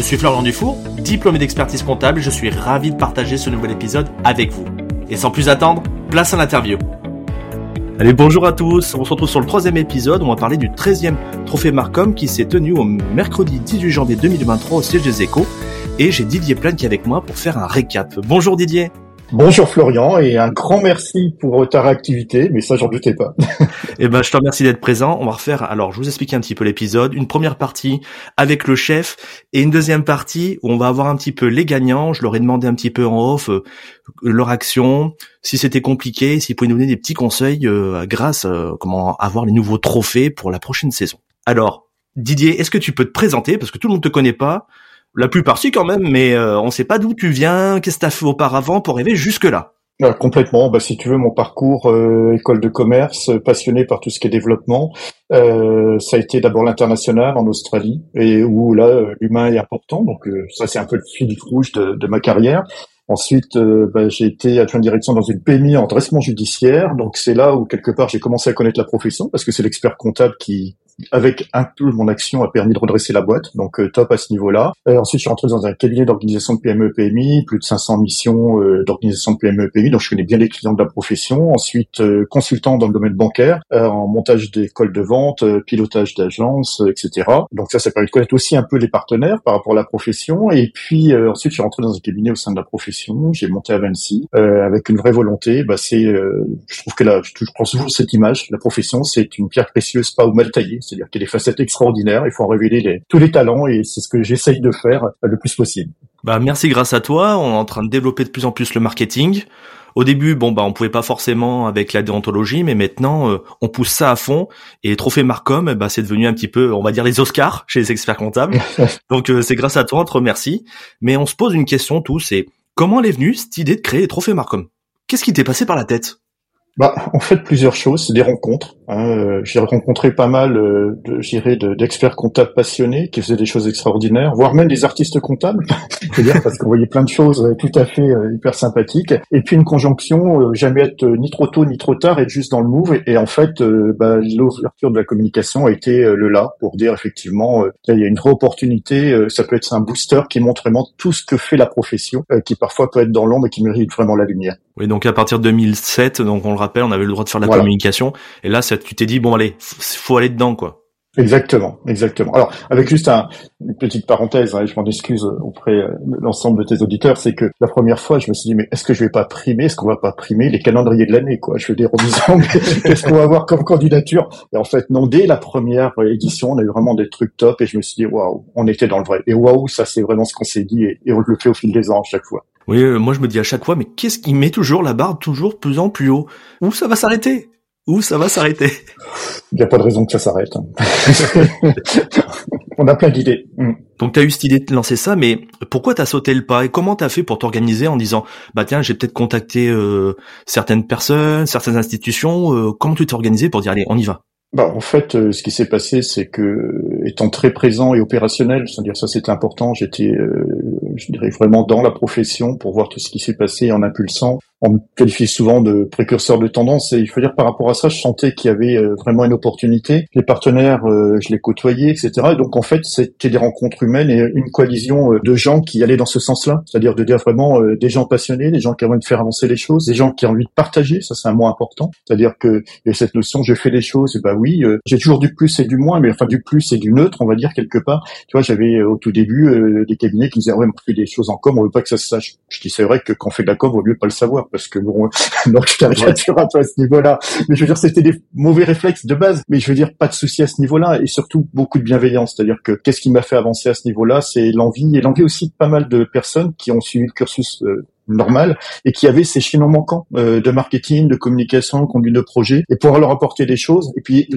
Je suis Florian Dufour, diplômé d'expertise comptable je suis ravi de partager ce nouvel épisode avec vous. Et sans plus attendre, place à l'interview. Allez, bonjour à tous. On se retrouve sur le troisième épisode. On va parler du 13e trophée Marcom qui s'est tenu au mercredi 18 janvier 2023 au siège des échos. Et j'ai Didier Plaine qui est avec moi pour faire un récap. Bonjour Didier. Bonjour Florian et un grand merci pour ta réactivité, mais ça j'en doutais pas. eh ben je te remercie d'être présent. On va refaire alors je vous explique un petit peu l'épisode, une première partie avec le chef et une deuxième partie où on va avoir un petit peu les gagnants, je leur ai demandé un petit peu en off euh, leur action, si c'était compliqué, s'ils pouvaient nous donner des petits conseils euh, grâce euh, comment avoir les nouveaux trophées pour la prochaine saison. Alors Didier, est-ce que tu peux te présenter? Parce que tout le monde te connaît pas la plupart si quand même, mais euh, on sait pas d'où tu viens, qu'est-ce que t'as fait auparavant pour arriver jusque là. Euh, complètement. Bah, si tu veux, mon parcours euh, école de commerce, passionné par tout ce qui est développement, ça a été d'abord l'international en Australie, et où là l'humain est important. Donc ça, c'est un peu le fil rouge de, de ma carrière. Ensuite, bah, j'ai été adjoint de direction dans une PMI en dressement judiciaire. Donc c'est là où quelque part j'ai commencé à connaître la profession parce que c'est l'expert comptable qui avec un peu mon action a permis de redresser la boîte, donc euh, top à ce niveau-là. Euh, ensuite, je suis rentré dans un cabinet d'organisation de PME PMI, plus de 500 missions euh, d'organisation de PME PMI, donc je connais bien les clients de la profession. Ensuite, consultant dans le domaine bancaire, en montage d'écoles de vente, pilotage d'agences, etc. Donc ça, ça permet de connaître aussi un peu les partenaires par rapport à la profession. Et puis ensuite, je suis rentré dans un cabinet au sein de la profession. J'ai monté à Vinci avec une vraie volonté. Bah, c'est, je trouve que là, je, je prends toujours cette image. La profession, c'est une pierre précieuse, pas au mal taillée c'est-à-dire qu'il y a des facettes extraordinaires, il faut en révéler tous les talents et c'est ce que j'essaye de faire le plus possible. Bah merci grâce à toi, on est en train de développer de plus en plus le marketing. Au début, bon bah on pouvait pas forcément avec la déontologie, mais maintenant euh, on pousse ça à fond. Et Trophée Marcom, bah c'est devenu un petit peu, on va dire les Oscars chez les experts comptables. Donc euh, c'est grâce à toi, on te remercie. Mais on se pose une question tous, c'est comment est venue cette idée de créer Trophée Marcom? Qu'est-ce qui t'est passé par la tête? Bah, en fait, plusieurs choses, c'est des rencontres. Hein. Euh, j'ai rencontré pas mal, euh, de, d'experts comptables passionnés qui faisaient des choses extraordinaires, voire même des artistes comptables, dire parce qu'on voyait plein de choses euh, tout à fait hyper sympathiques. Et puis une conjonction, jamais être ni trop tôt ni trop tard, être juste dans le move. Et, en fait, bah, l'ouverture de la communication a été le là pour dire effectivement, il y a une vraie opportunité. ça peut être un booster qui montre vraiment tout ce que fait la profession, qui parfois peut être dans l'ombre et qui mérite vraiment la lumière. Oui, donc à partir de 2007, donc on le rappelle, on avait le droit de faire la communication. Et là, ça, tu t'es dit bon allez, faut aller dedans quoi. Exactement, exactement. Alors, avec juste un, une petite parenthèse, hein, je m'en excuse auprès de l'ensemble de tes auditeurs, c'est que la première fois, je me suis dit, mais est-ce que je vais pas primer, est-ce qu'on va pas primer les calendriers de l'année, quoi? Je veux dire, en disant, qu'est-ce qu'on va avoir comme candidature? Et en fait, non, dès la première édition, on a eu vraiment des trucs top, et je me suis dit, waouh, on était dans le vrai. Et waouh, ça c'est vraiment ce qu'on s'est dit, et, et on le fait au fil des ans à chaque fois. Oui, euh, moi je me dis à chaque fois, mais qu'est-ce qui met toujours la barre toujours plus en plus haut? Où ça va s'arrêter? Où ça va s'arrêter? Il n'y a pas de raison que ça s'arrête. Hein. On a plein d'idées. Mm. Donc tu as eu cette idée de lancer ça, mais pourquoi t'as sauté le pas? Et comment t'as fait pour t'organiser en disant bah tiens j'ai peut-être contacté euh, certaines personnes, certaines institutions. Euh, comment tu t'es organisé pour dire allez on y va? Bah, en fait, euh, ce qui s'est passé, c'est que étant très présent et opérationnel, c'est-à-dire ça c'était important, j'étais, euh, je dirais vraiment dans la profession pour voir tout ce qui s'est passé en impulsant on me qualifie souvent de précurseur de tendance et il faut dire par rapport à ça, je sentais qu'il y avait euh, vraiment une opportunité. Les partenaires, euh, je les côtoyais, etc. Et donc en fait, c'était des rencontres humaines et une coalition euh, de gens qui allaient dans ce sens-là, c'est-à-dire de dire vraiment des gens passionnés, des gens qui ont envie de faire avancer les choses, des gens qui ont envie de partager, ça c'est un mot important, c'est-à-dire que il y a cette notion, je fais les choses, et bah oui, j'ai toujours du plus et du moins, mais enfin du plus et du neutre, on va dire quelque part. Tu vois, j'avais au tout début des cabinets qui disaient ouais, on fait des choses en com, on veut pas que ça se sache. Je dis c'est vrai que quand on fait de la com, vaut mieux pas le savoir parce que bon, donc je caricature un peu à ce niveau-là. Mais je veux dire, c'était des mauvais réflexes de base. Mais je veux dire, pas de souci à ce niveau-là et surtout beaucoup de bienveillance. C'est-à-dire que qu'est-ce qui m'a fait avancer à ce niveau-là, c'est l'envie et l'envie aussi de pas mal de personnes qui ont suivi le cursus euh, normal, et qui avaient ces chaînons manquants euh, de marketing, de communication, conduite de projet, et pouvoir leur apporter des choses, et puis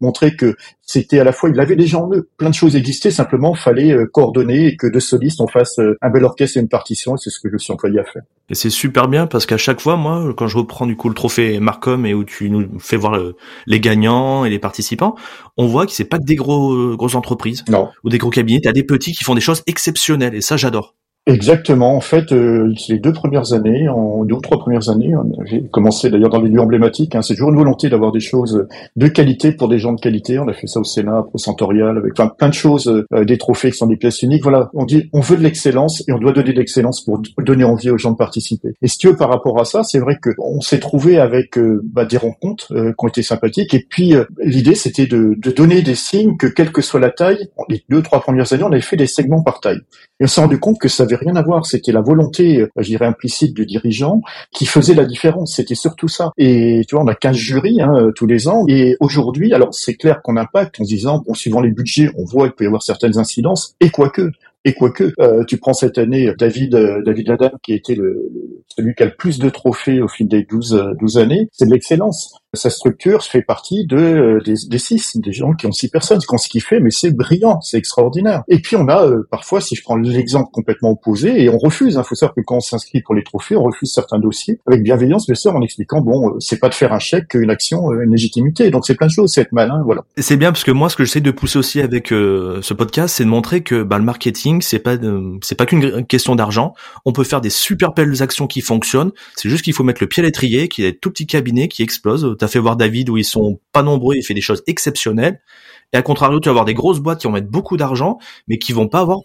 montrer que c'était à la fois, il avait déjà en eux, plein de choses existaient, simplement fallait coordonner et que de solistes on fasse un bel orchestre et une partition, et c'est ce que je suis employé à faire. Et c'est super bien parce qu'à chaque fois, moi, quand je reprends du coup le trophée Marcom et où tu nous fais voir les gagnants et les participants, on voit que c'est pas que des gros grosses entreprises non. ou des gros cabinets, t'as des petits qui font des choses exceptionnelles et ça j'adore. Exactement. En fait, euh, les deux premières années, en deux ou trois premières années, j'ai commencé d'ailleurs dans les lieux emblématiques. Hein, c'est toujours une volonté d'avoir des choses de qualité pour des gens de qualité. On a fait ça au Sénat, au Centorial, avec plein de choses, euh, des trophées qui sont des pièces uniques. Voilà, on dit on veut de l'excellence et on doit donner de l'excellence pour donner envie aux gens de participer. Et si tu veux, par rapport à ça, c'est vrai que on s'est trouvé avec euh, bah, des rencontres euh, qui ont été sympathiques. Et puis l'idée, c'était de, de donner des signes que quelle que soit la taille, les deux trois premières années, on avait fait des segments par taille. Et on s'est rendu compte que ça rien à voir. C'était la volonté, euh, je implicite du dirigeant qui faisait la différence. C'était surtout ça. Et tu vois, on a 15 jurys hein, euh, tous les ans. Et aujourd'hui, alors c'est clair qu'on impacte en se disant, bon, suivant les budgets, on voit qu'il peut y avoir certaines incidences. Et quoique, et quoique, euh, tu prends cette année David David Ladan, qui a été le, celui qui a le plus de trophées au fil des 12, 12 années, c'est l'excellence sa structure fait partie de euh, des, des, six, des gens qui ont six personnes, qui ont ce qu'il fait, mais c'est brillant, c'est extraordinaire. Et puis on a euh, parfois, si je prends l'exemple complètement opposé, et on refuse. Il hein, faut savoir que quand on s'inscrit pour les trophées, on refuse certains dossiers avec bienveillance, bien sûr, en expliquant bon, euh, c'est pas de faire un chèque, une action, une légitimité. Donc c'est plein de choses, c'est être malin, voilà. C'est bien parce que moi, ce que j'essaie de pousser aussi avec ce podcast, c'est de montrer que bah, le marketing, c'est pas c'est pas qu'une question d'argent. On peut faire des super belles actions qui fonctionnent. C'est juste qu'il faut mettre le pied à l'étrier, qu'il y ait des tout petits cabinets qui explosent t'as fait voir David où ils sont pas nombreux, il fait des choses exceptionnelles. Et à contrario, tu vas avoir des grosses boîtes qui vont mettre beaucoup d'argent, mais qui vont pas avoir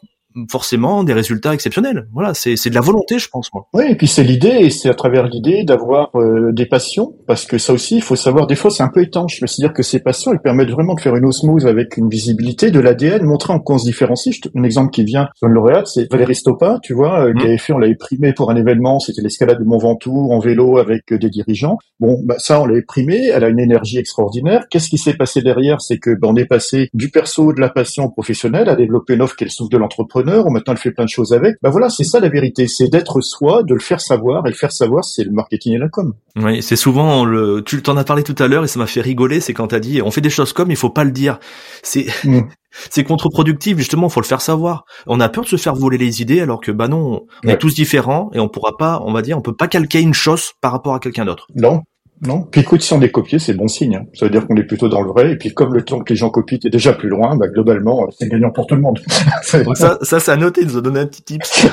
forcément des résultats exceptionnels. Voilà, c'est de la volonté, je pense moi. Oui, et puis c'est l'idée, et c'est à travers l'idée d'avoir euh, des passions, parce que ça aussi, il faut savoir, des fois c'est un peu étanche, mais c'est-à-dire que ces passions, elles permettent vraiment de faire une osmose avec une visibilité de l'ADN, montrer en quoi on se différencie. Un exemple qui vient sur le lauréate, c'est Valérie Stopa, tu vois, euh, qui mmh. avait fait, on l'avait primé pour un événement, c'était l'escalade de Mont Ventoux en vélo avec euh, des dirigeants. Bon, bah ça, on l'avait primé, elle a une énergie extraordinaire. Qu'est-ce qui s'est passé derrière? C'est que bah, on est passé du perso, de la passion professionnelle, à développer une offre qui est le souffle de l'entrepreneur, maintenant elle fait plein de choses avec. Bah voilà, c'est ça la vérité, c'est d'être soi, de le faire savoir, et le faire savoir, c'est le marketing et la com. Oui, c'est souvent le. Tu t'en as parlé tout à l'heure et ça m'a fait rigoler, c'est quand t'as dit on fait des choses comme, il faut pas le dire. C'est mm. c'est contre-productif justement, faut le faire savoir. On a peur de se faire voler les idées alors que bah non, on est tous différents et on pourra pas, on va dire, on peut pas calquer une chose par rapport à quelqu'un d'autre. Non, non. Puis écoute, si on est copié, c'est bon signe. Hein. Ça veut dire qu'on est plutôt dans le vrai. Et puis comme le temps que les gens copient est déjà plus loin, bah, globalement, euh, c'est gagnant pour tout le monde. Donc ça, ça, c'est à noter, nous a donné un petit tips.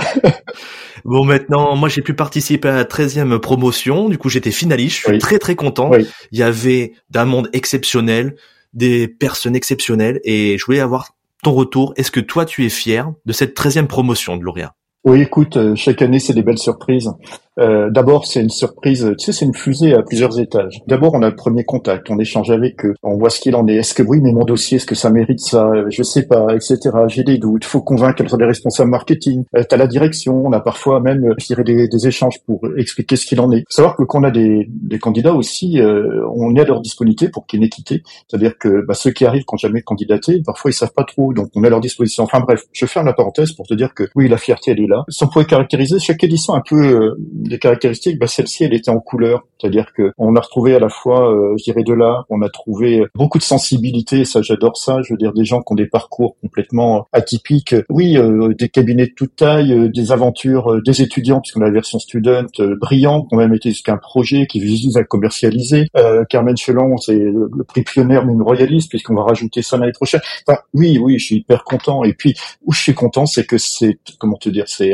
bon, maintenant, moi, j'ai pu participer à la 13e promotion. Du coup, j'étais finaliste. Je suis très, très content. Il y avait d'un monde exceptionnel, des personnes exceptionnelles. Et je voulais avoir ton retour. Est-ce que toi, tu es fier de cette 13e promotion de Lauréat? Oui, écoute, euh, chaque année, c'est des belles surprises. Euh, D'abord, c'est une surprise, tu sais, c'est une fusée à plusieurs étages. D'abord, on a le premier contact, on échange avec eux, on voit ce qu'il en est. Est-ce que oui, mais mon dossier, est-ce que ça mérite ça? Je sais pas, etc. J'ai des doutes. Faut convaincre les responsables marketing. Euh, T'as la direction. On a parfois même, euh, je des, des échanges pour expliquer ce qu'il en est. Savoir que quand on a des, des candidats aussi, euh, on est à leur disponibilité pour qu'il y ait une équité. C'est-à-dire que bah, ceux qui arrivent quand jamais candidaté, parfois ils savent pas trop, donc on est à leur disposition. Enfin bref, je ferme la parenthèse pour te dire que oui, la fierté, elle est là. Si on pouvait caractériser chaque édition un peu des caractéristiques, bah, celle-ci, elle était en couleur. C'est-à-dire que on a retrouvé à la fois, euh, je dirais, de l'art, on a trouvé beaucoup de sensibilité, ça j'adore ça, je veux dire, des gens qui ont des parcours complètement atypiques. Oui, euh, des cabinets de toute taille, euh, des aventures, des étudiants, puisqu'on a la version student, brillants, qui ont même été jusqu'à un projet qui vise à commercialiser. Carmen Chelon, c'est le, prix pionnière, même royaliste, puisqu'on va rajouter ça l'année prochaine. Enfin, oui, oui, je suis hyper content. Et puis, où je suis content, c'est que c'est, comment te dire, c'est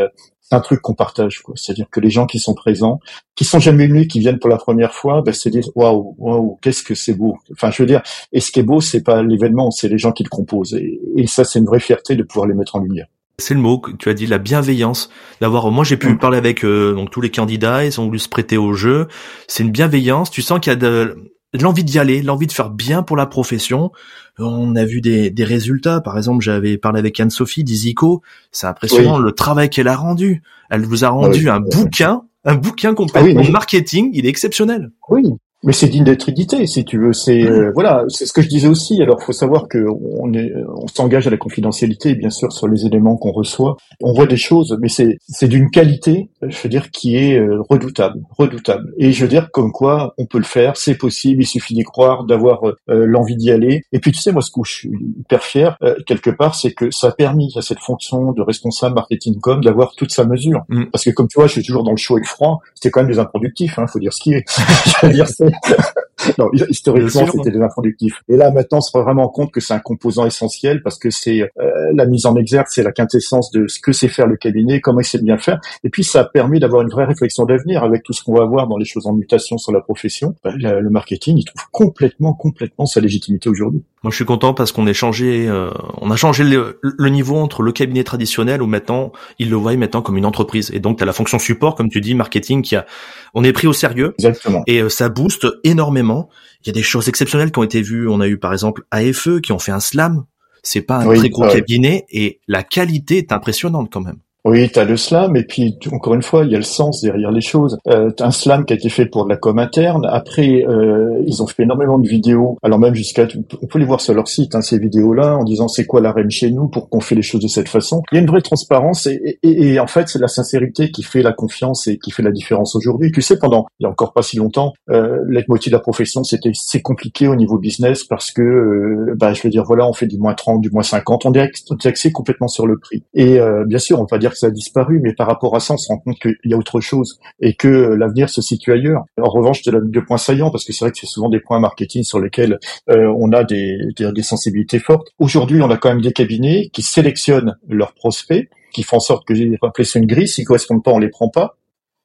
un truc qu'on partage. C'est-à-dire que les gens qui sont présents, qui sont jamais venus, qui viennent pour la première fois, ben, se disent waouh, waouh, qu'est-ce que c'est beau. Enfin, je veux dire, et ce qui est beau, c'est pas l'événement, c'est les gens qui le composent. Et, ça, c'est une vraie fierté de pouvoir les mettre en lumière. C'est le mot que tu as dit, la bienveillance. D'avoir, moi j'ai pu mm. parler avec euh, donc tous les candidats, ils ont voulu se prêter au jeu. C'est une bienveillance. Tu sens qu'il y a de, l'envie d'y aller, l'envie de faire bien pour la profession. On a vu des, des résultats. Par exemple, j'avais parlé avec Anne-Sophie d'Isico. C'est impressionnant le travail qu'elle a rendu. Elle vous a ah rendu un bouquin, un bouquin complètement ah marketing. Il est exceptionnel. Oui, mais c'est digne d'être édité, si tu veux. C'est euh, voilà, c'est ce que je disais aussi. Alors, faut savoir que on est, on s'engage à la confidentialité, bien sûr, sur les éléments qu'on reçoit. On voit des choses, mais c'est c'est d'une qualité je veux dire, qui est euh, redoutable, redoutable. Et je veux dire, comme quoi, on peut le faire, c'est possible, il suffit d'y croire, d'avoir euh, l'envie d'y aller. Et puis, tu sais, moi, ce que je suis hyper fier, euh, quelque part, c'est que ça a permis à cette fonction de responsable marketing com d'avoir toute sa mesure. Mm. Parce que, comme tu vois, je suis toujours dans le chaud et le froid, c'était quand même des improductifs, hein, faut dire ce qui est. je veux dire, c'est... non, historiquement, c'était des improductifs. Et là, maintenant, on se rend vraiment compte que c'est un composant essentiel parce que c'est la mise en exergue, c'est la quintessence de ce que c'est faire le cabinet, comment il sait bien faire. Et puis, ça permis d'avoir une vraie réflexion d'avenir avec tout ce qu'on va voir dans les choses en mutation sur la profession. Ben, le marketing, il trouve complètement, complètement sa légitimité aujourd'hui. Moi, je suis content parce qu'on est changé, euh, on a changé le, niveau entre le cabinet traditionnel où maintenant, ils le voient maintenant comme une entreprise. Et donc, tu as la fonction support, comme tu dis, marketing, qui a, on est pris au sérieux. Exactement. Et euh, ça booste énormément. Il y a des choses exceptionnelles qui ont été vues. On a eu, par exemple, AFE qui ont fait un slam. C'est pas un très gros cabinet et la qualité est impressionnante quand même. Oui, tu as le slam, et puis encore une fois, il y a le sens derrière les choses. Euh, un slam qui a été fait pour de la com interne. Après, euh, ils ont fait énormément de vidéos, alors même jusqu'à... On peut les voir sur leur site, hein, ces vidéos-là, en disant c'est quoi la reine chez nous, pour qu'on fait les choses de cette façon. Il y a une vraie transparence, et, et, et en fait, c'est la sincérité qui fait la confiance et qui fait la différence aujourd'hui. Tu sais, pendant, il y a encore pas si longtemps, euh, moitié de la profession, c'était c'est compliqué au niveau business, parce que, euh, bah, je veux dire, voilà, on fait du moins 30, du moins 50, on est axé complètement sur le prix. Et euh, bien sûr, on va dire que ça a disparu, mais par rapport à ça, on se rend compte qu'il y a autre chose et que l'avenir se situe ailleurs. En revanche, c'est deux points saillants parce que c'est vrai que c'est souvent des points marketing sur lesquels euh, on a des, des, sensibilités fortes. Aujourd'hui, on a quand même des cabinets qui sélectionnent leurs prospects, qui font en sorte que j'ai rappelé c'est une grille, s'ils correspondent pas, on les prend pas.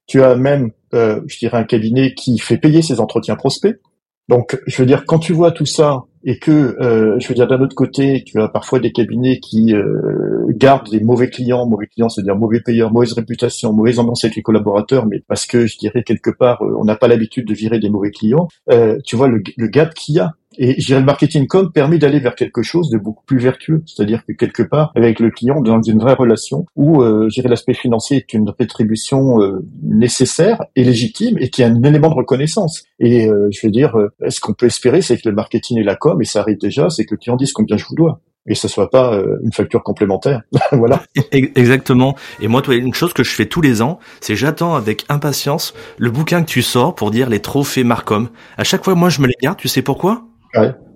Tu as même, euh, je dirais, un cabinet qui fait payer ses entretiens prospects. Donc, je veux dire, quand tu vois tout ça et que, euh, je veux dire, d'un autre côté, tu as parfois des cabinets qui euh, gardent des mauvais clients, mauvais clients, c'est-à-dire mauvais payeurs, mauvaise réputation, mauvaise ambiance avec les collaborateurs, mais parce que, je dirais, quelque part, euh, on n'a pas l'habitude de virer des mauvais clients, tu vois le, le gap qu'il y a et je dirais le marketing com permet d'aller vers quelque chose de beaucoup plus vertueux, c'est-à-dire que quelque part avec le client dans une vraie relation où euh, l'aspect financier est une rétribution euh, nécessaire et légitime et qui est un élément de reconnaissance. Et euh, je veux dire, euh, ce qu'on peut espérer, c'est que le marketing et la com, et ça arrive déjà, c'est que le client dise combien je vous dois et ce soit pas une facture complémentaire. voilà. Exactement. Et moi, toi, une chose que je fais tous les ans, c'est j'attends avec impatience le bouquin que tu sors pour dire les trophées Marcom. À chaque fois, moi, je me les garde. Tu sais pourquoi?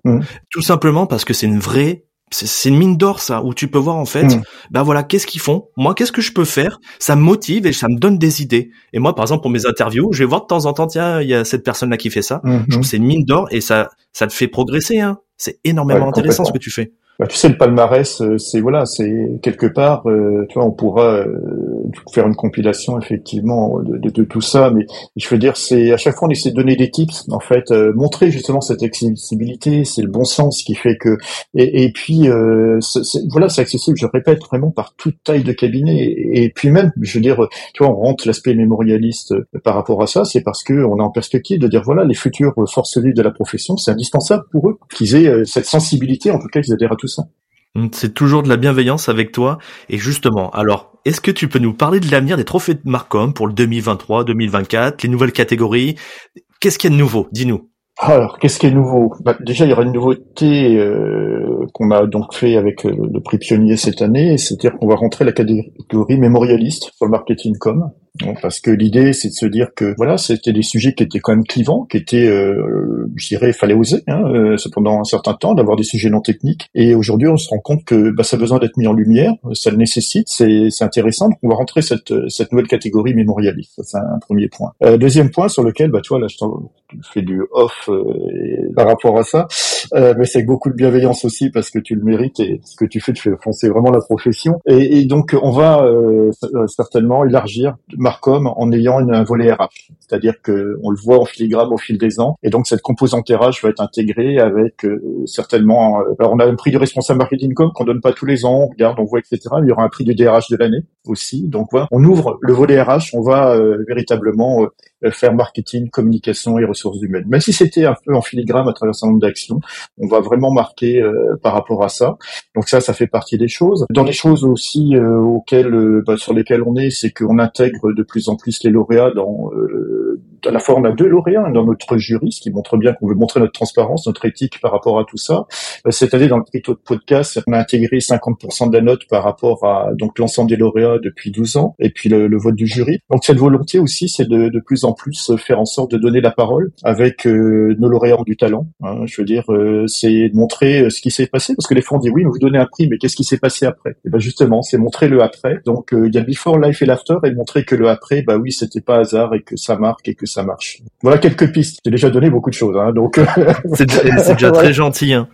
Mmh. Tout simplement parce que c'est une vraie c'est une mine d'or ça où tu peux voir en fait mmh. ben voilà qu'est-ce qu'ils font? Moi qu'est-ce que je peux faire? Ça me motive et ça me donne des idées. Et moi par exemple pour mes interviews je vais voir de temps en temps tiens il y a cette personne là qui fait ça. Mmh. je trouve c'est une mine d'or et ça ça te fait progresser hein. C'est énormément intéressant ce que tu fais. Bah, tu sais, le palmarès, euh, c'est voilà, c'est quelque part, euh, tu vois, on pourra euh, faire une compilation effectivement de, de, de, tout ça, mais je veux dire, c'est à chaque fois on essaie de donner des tips, en fait, montrer justement cette accessibilité, c'est le bon sens qui fait que, et, et puis voilà, c'est accessible, je répète vraiment par toute taille de cabinet, et, puis même, je veux dire, tu vois, on rentre l'aspect mémorialiste par rapport à ça, c'est parce que on est en perspective de dire voilà, les futures forces vives de la profession, c'est indispensable pour eux qu'ils aient cette sensibilité, en tout cas qu'ils adhèrent à tout Hmm, c'est toujours de la bienveillance avec toi. Et justement, alors, est-ce que tu peux nous parler de l'avenir des trophées de Marcom pour le 2023, 2024, les nouvelles catégories? Qu'est-ce qu'il y a de nouveau? Dis-nous. Alors, qu'est-ce qui est nouveau? Bah, Déjà, il y aura une nouveauté euh, qu'on a donc fait avec euh, le prix pionnier cette année, c'est-à-dire qu'on va rentrer la catégorie mémorialiste sur le marketing com parce que l'idée, c'est de se dire que voilà, c'était des sujets qui étaient quand même clivants, qui étaient, euh, je dirais, fallait oser, hein, euh, pendant un certain temps, d'avoir des sujets non techniques. Et aujourd'hui, on se rend compte que bah, ça a besoin d'être mis en lumière, ça le nécessite, c'est intéressant. Donc, on va rentrer cette, cette nouvelle catégorie mémorialiste. C'est un premier point. Euh, deuxième point sur lequel, bah, tu vois, là, je fais du off euh, par rapport à ça, euh, mais c'est beaucoup de bienveillance aussi parce que tu le mérites et ce que tu fais, tu fais foncer vraiment la profession. Et, et donc, on va euh, certainement élargir Marcom en ayant un volet RH. C'est-à-dire que on le voit en filigrane au fil des ans. Et donc cette composante RH va être intégrée avec euh, certainement. Euh, alors on a un prix du responsable marketing com qu'on donne pas tous les ans. On regarde, on voit, etc. Il y aura un prix du DRH de l'année aussi. Donc voilà, on ouvre le volet RH. On va euh, véritablement faire marketing, communication et ressources humaines. Même si c'était un peu en filigrane à travers un nombre d'actions, on va vraiment marquer par rapport à ça. Donc ça, ça fait partie des choses. Dans les choses aussi auxquelles, bah, sur lesquelles on est, c'est qu'on intègre de plus en plus les lauréats dans euh, à la fois on a deux lauréats dans notre jury, ce qui montre bien qu'on veut montrer notre transparence, notre éthique par rapport à tout ça. Euh, cette année, dans le prix de podcast, on a intégré 50% de la note par rapport à donc l'ensemble des lauréats depuis 12 ans, et puis le, vote du jury. Donc cette volonté aussi, c'est de, de plus en plus faire en sorte de donner la parole avec euh, nos lauréats du talent. Hein, je veux dire, euh, c'est de montrer ce qui s'est passé, parce que les fois on dit oui, vous donnez un prix, mais qu'est-ce qui s'est passé après? Et ben justement, c'est montrer le après. Donc il y a before, life et l'after, et montrer que le après, bah oui, c'était pas hasard et que ça marque et que ça marche. Voilà quelques pistes. J'ai déjà donné beaucoup de choses, hein, donc. c'est déjà, très gentil. Hein.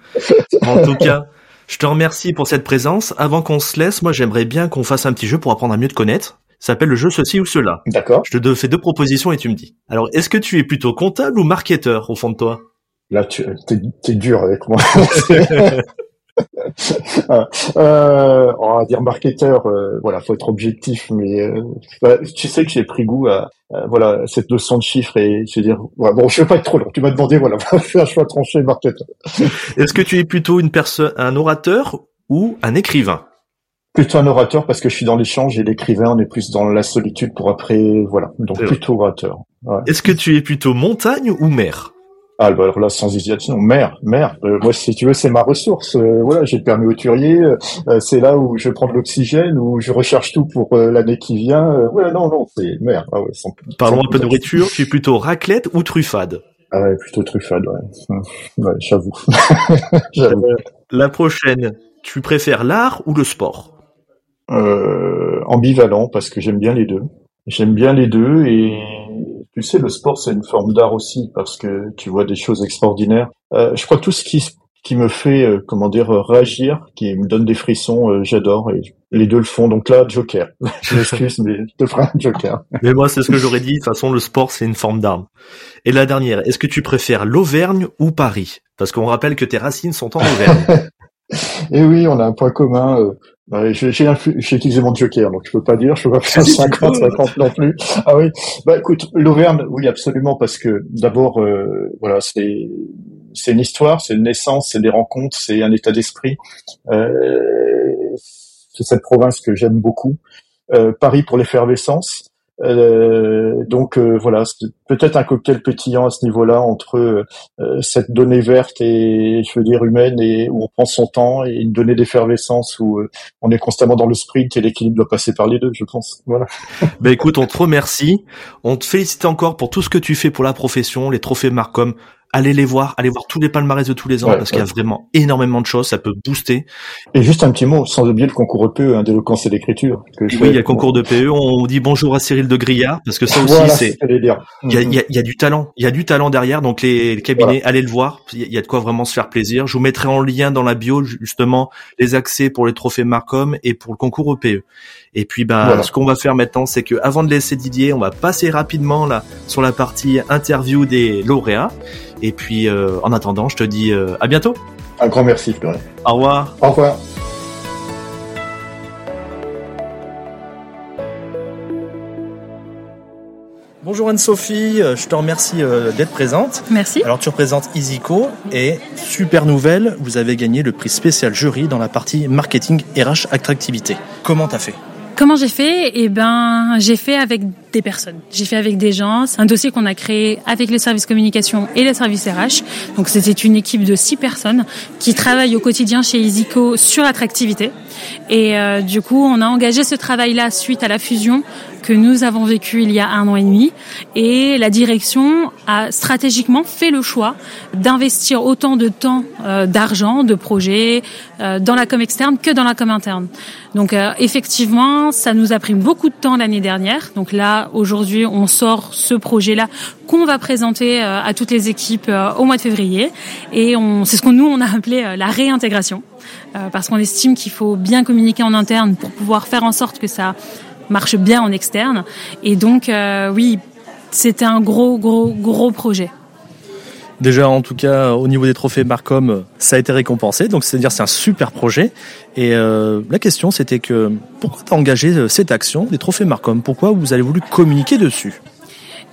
En tout cas. Je te remercie pour cette présence. Avant qu'on se laisse, moi j'aimerais bien qu'on fasse un petit jeu pour apprendre à mieux te connaître. Ça s'appelle le jeu ceci ou cela. D'accord. Je te fais deux propositions et tu me dis. Alors, est-ce que tu es plutôt comptable ou marketeur au fond de toi? Là, tu es, dur avec moi. Ah, euh, on va dire marketeur, euh, voilà, faut être objectif, mais euh, bah, tu sais que j'ai pris goût à, voilà cette notion de chiffres et je veux dire, bon, je vais pas être trop long. Tu m'as demandé, voilà, fais un choix tranché, marketeur. Est-ce que tu es plutôt une personne, un orateur ou un écrivain? Plutôt un orateur parce que je suis dans l'échange et l'écrivain, on est plus dans la solitude pour après, voilà. Donc plutôt orateur. Est-ce que tu es plutôt montagne ou mer? Ah, bah alors là, sans hésitation, mer, mer. Euh, moi, si tu veux, c'est ma ressource. Euh, voilà, j'ai le permis auturier. Euh, c'est là où je prends de l'oxygène, où je recherche tout pour l'année qui vient. ouais, non, non, c'est mer. Ah ouais, Parlons un peu de nourriture. Tu es plutôt raclette ou truffade? Ah ouais, plutôt truffade, ouais. Hum, ouais, j'avoue. La prochaine, tu préfères l'art ou le sport? Ambivalent, parce que j'aime bien les deux. J'aime bien les deux et tu sais, le sport, c'est une forme d'art aussi parce que tu vois des choses extraordinaires. Euh, je crois que tout ce qui qui me fait, euh, comment dire, réagir, qui me donne des frissons, euh, j'adore. Et les deux le font. Donc là, Joker. je m'excuse, mais je te ferai un Joker. Mais moi, c'est ce que j'aurais dit. De toute façon, le sport, c'est une forme d'arme. Et la dernière, est-ce que tu préfères l'Auvergne ou Paris? Parce qu'on rappelle que tes racines sont en Auvergne. Et oui, on a un point commun. Bah, j'ai, utilisé mon joker, donc je peux pas dire, je peux pas faire 50, 50 non plus. Ah oui. Bah écoute, l'Auvergne, oui absolument, parce que d'abord, euh, voilà, c'est c'est une histoire, c'est une naissance, c'est des rencontres, c'est un état d'esprit. Euh, c'est cette province que j'aime beaucoup. Euh, Paris pour l'effervescence. Euh, donc euh, voilà, peut-être un cocktail pétillant à ce niveau-là entre euh, cette donnée verte et je veux dire humaine et où on prend son temps et une donnée d'effervescence où on est constamment dans le sprint et l'équilibre doit passer par les deux, je pense. Voilà. Ben écoute, on te remercie, on te félicite encore pour tout ce que tu fais pour la profession, les trophées Marcom allez les voir, allez voir tous les palmarès de tous les ans parce qu'il y a vraiment énormément de choses, ça peut booster. Et juste un petit mot, sans oublier le concours de PE, hein, d'éloquence et d'écriture. Oui, il y a le concours de PE. On dit bonjour à Cyril de Grillard parce que ça aussi c'est. Il y a, mm-hmm. y, a, du talent, il y a du talent derrière. Donc les, cabinets, allez le voir. Il y a de quoi vraiment se faire plaisir. Je vous mettrai en lien dans la bio justement les accès pour les trophées Marcom et pour le concours au PE. Et puis bah ce qu'on va faire maintenant, c'est que avant de laisser Didier, on va passer rapidement là sur la partie interview des lauréats. Et puis, euh, en attendant, je te dis euh, à bientôt. Un grand merci, Florian. Au revoir. Au revoir. Bonjour Anne-Sophie, euh, je te remercie d'être présente. Merci. Alors tu représentes Isico et super nouvelle, vous avez gagné le prix spécial jury dans la partie marketing RH attractivité. Comment t'as fait? Comment j'ai fait? Eh ben, j'ai fait avec des personnes. J'ai fait avec des gens. C'est un dossier qu'on a créé avec le service communication et le service RH. Donc, c'était une équipe de six personnes qui travaillent au quotidien chez Isico sur l'attractivité. Et euh, du coup, on a engagé ce travail-là suite à la fusion que nous avons vécu il y a un an et demi. Et la direction a stratégiquement fait le choix d'investir autant de temps, euh, d'argent, de projets euh, dans la com externe que dans la com interne. Donc euh, effectivement, ça nous a pris beaucoup de temps l'année dernière. Donc là, aujourd'hui, on sort ce projet-là qu'on va présenter à toutes les équipes au mois de février. Et c'est ce qu'on nous on a appelé la réintégration, parce qu'on estime qu'il faut bien communiquer en interne pour pouvoir faire en sorte que ça marche bien en externe. Et donc, euh, oui, c'était un gros, gros, gros projet. Déjà, en tout cas, au niveau des trophées Marcom, ça a été récompensé. Donc, c'est-à-dire, c'est un super projet. Et euh, la question, c'était que pourquoi tu as engagé euh, cette action des trophées Marcom? Pourquoi vous avez voulu communiquer dessus?